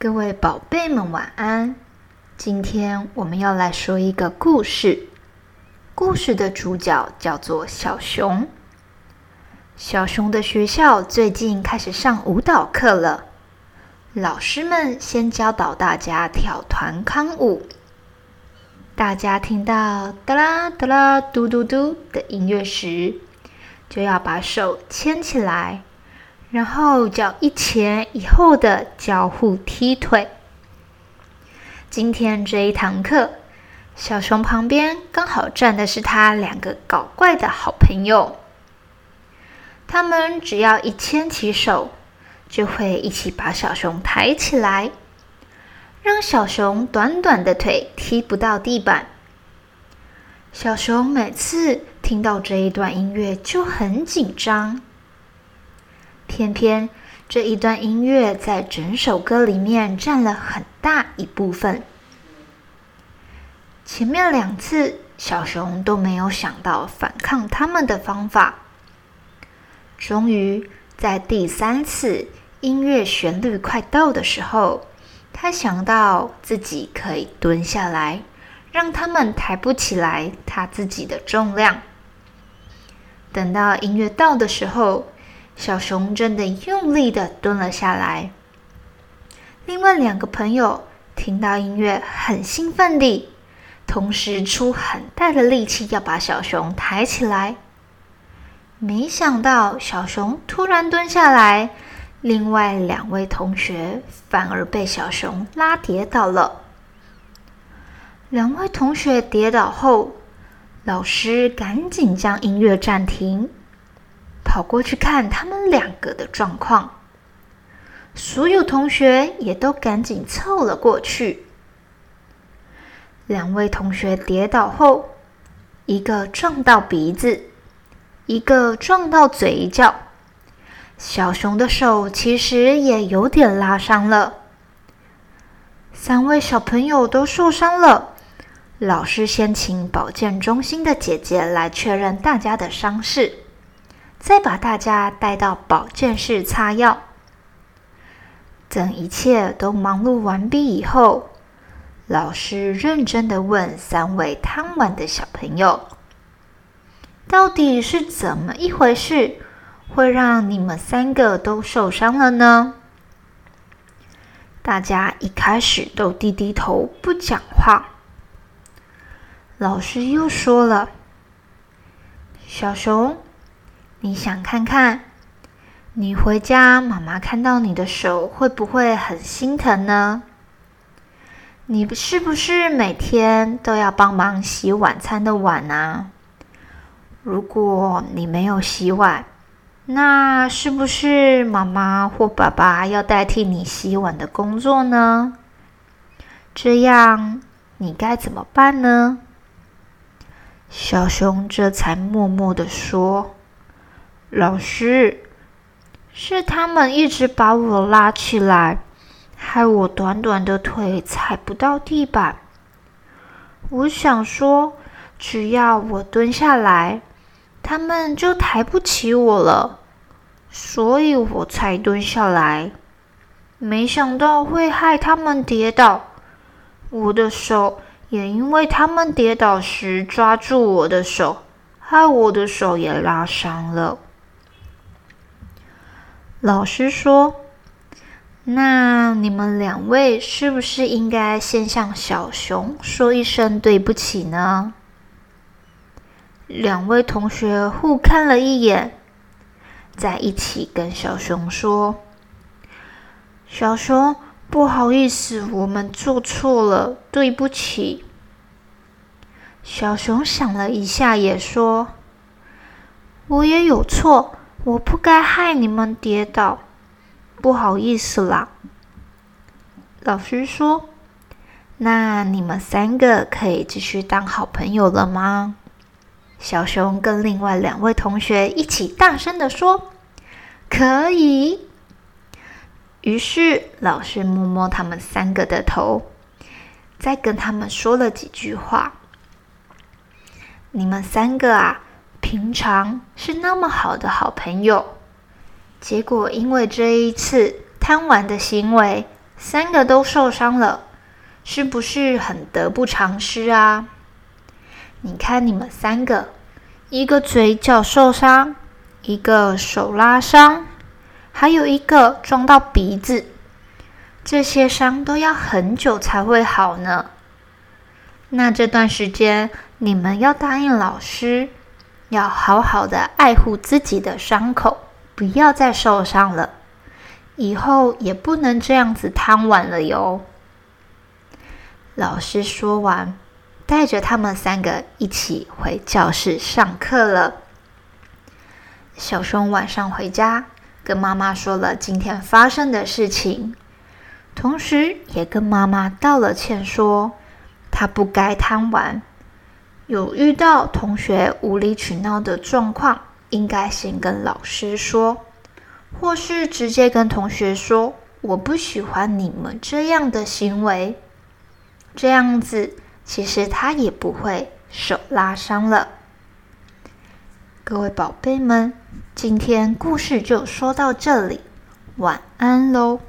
各位宝贝们，晚安！今天我们要来说一个故事。故事的主角叫做小熊。小熊的学校最近开始上舞蹈课了，老师们先教导大家跳团康舞。大家听到哒啦哒啦嘟嘟嘟的音乐时，就要把手牵起来。然后脚一前一后的交互踢腿。今天这一堂课，小熊旁边刚好站的是他两个搞怪的好朋友。他们只要一牵起手，就会一起把小熊抬起来，让小熊短短的腿踢不到地板。小熊每次听到这一段音乐就很紧张。偏偏这一段音乐在整首歌里面占了很大一部分。前面两次小熊都没有想到反抗他们的方法，终于在第三次音乐旋律快到的时候，他想到自己可以蹲下来，让他们抬不起来他自己的重量。等到音乐到的时候。小熊真的用力的蹲了下来。另外两个朋友听到音乐，很兴奋地，同时出很大的力气要把小熊抬起来。没想到小熊突然蹲下来，另外两位同学反而被小熊拉跌倒了。两位同学跌倒后，老师赶紧将音乐暂停。跑过去看他们两个的状况，所有同学也都赶紧凑了过去。两位同学跌倒后，一个撞到鼻子，一个撞到嘴角。小熊的手其实也有点拉伤了。三位小朋友都受伤了，老师先请保健中心的姐姐来确认大家的伤势。再把大家带到保健室擦药。等一切都忙碌完毕以后，老师认真的问三位贪玩的小朋友：“到底是怎么一回事，会让你们三个都受伤了呢？”大家一开始都低低头不讲话。老师又说了：“小熊。”你想看看，你回家妈妈看到你的手会不会很心疼呢？你是不是每天都要帮忙洗晚餐的碗啊？如果你没有洗碗，那是不是妈妈或爸爸要代替你洗碗的工作呢？这样你该怎么办呢？小熊这才默默的说。老师，是他们一直把我拉起来，害我短短的腿踩不到地板。我想说，只要我蹲下来，他们就抬不起我了，所以我才蹲下来。没想到会害他们跌倒，我的手也因为他们跌倒时抓住我的手，害我的手也拉伤了。老师说：“那你们两位是不是应该先向小熊说一声对不起呢？”两位同学互看了一眼，在一起跟小熊说：“小熊，不好意思，我们做错了，对不起。”小熊想了一下，也说：“我也有错。”我不该害你们跌倒，不好意思啦。老师说：“那你们三个可以继续当好朋友了吗？”小熊跟另外两位同学一起大声的说：“可以。”于是老师摸摸他们三个的头，再跟他们说了几句话：“你们三个啊。”平常是那么好的好朋友，结果因为这一次贪玩的行为，三个都受伤了，是不是很得不偿失啊？你看你们三个，一个嘴角受伤，一个手拉伤，还有一个撞到鼻子，这些伤都要很久才会好呢。那这段时间，你们要答应老师，要好好的爱护自己的伤口，不要再受伤了。以后也不能这样子贪玩了哟。老师说完，带着他们三个一起回教室上课了。小熊晚上回家，跟妈妈说了今天发生的事情，同时也跟妈妈道了歉，说。他不该贪玩，有遇到同学无理取闹的状况，应该先跟老师说，或是直接跟同学说：“我不喜欢你们这样的行为。”这样子，其实他也不会手拉伤了。各位宝贝们，今天故事就说到这里，晚安喽。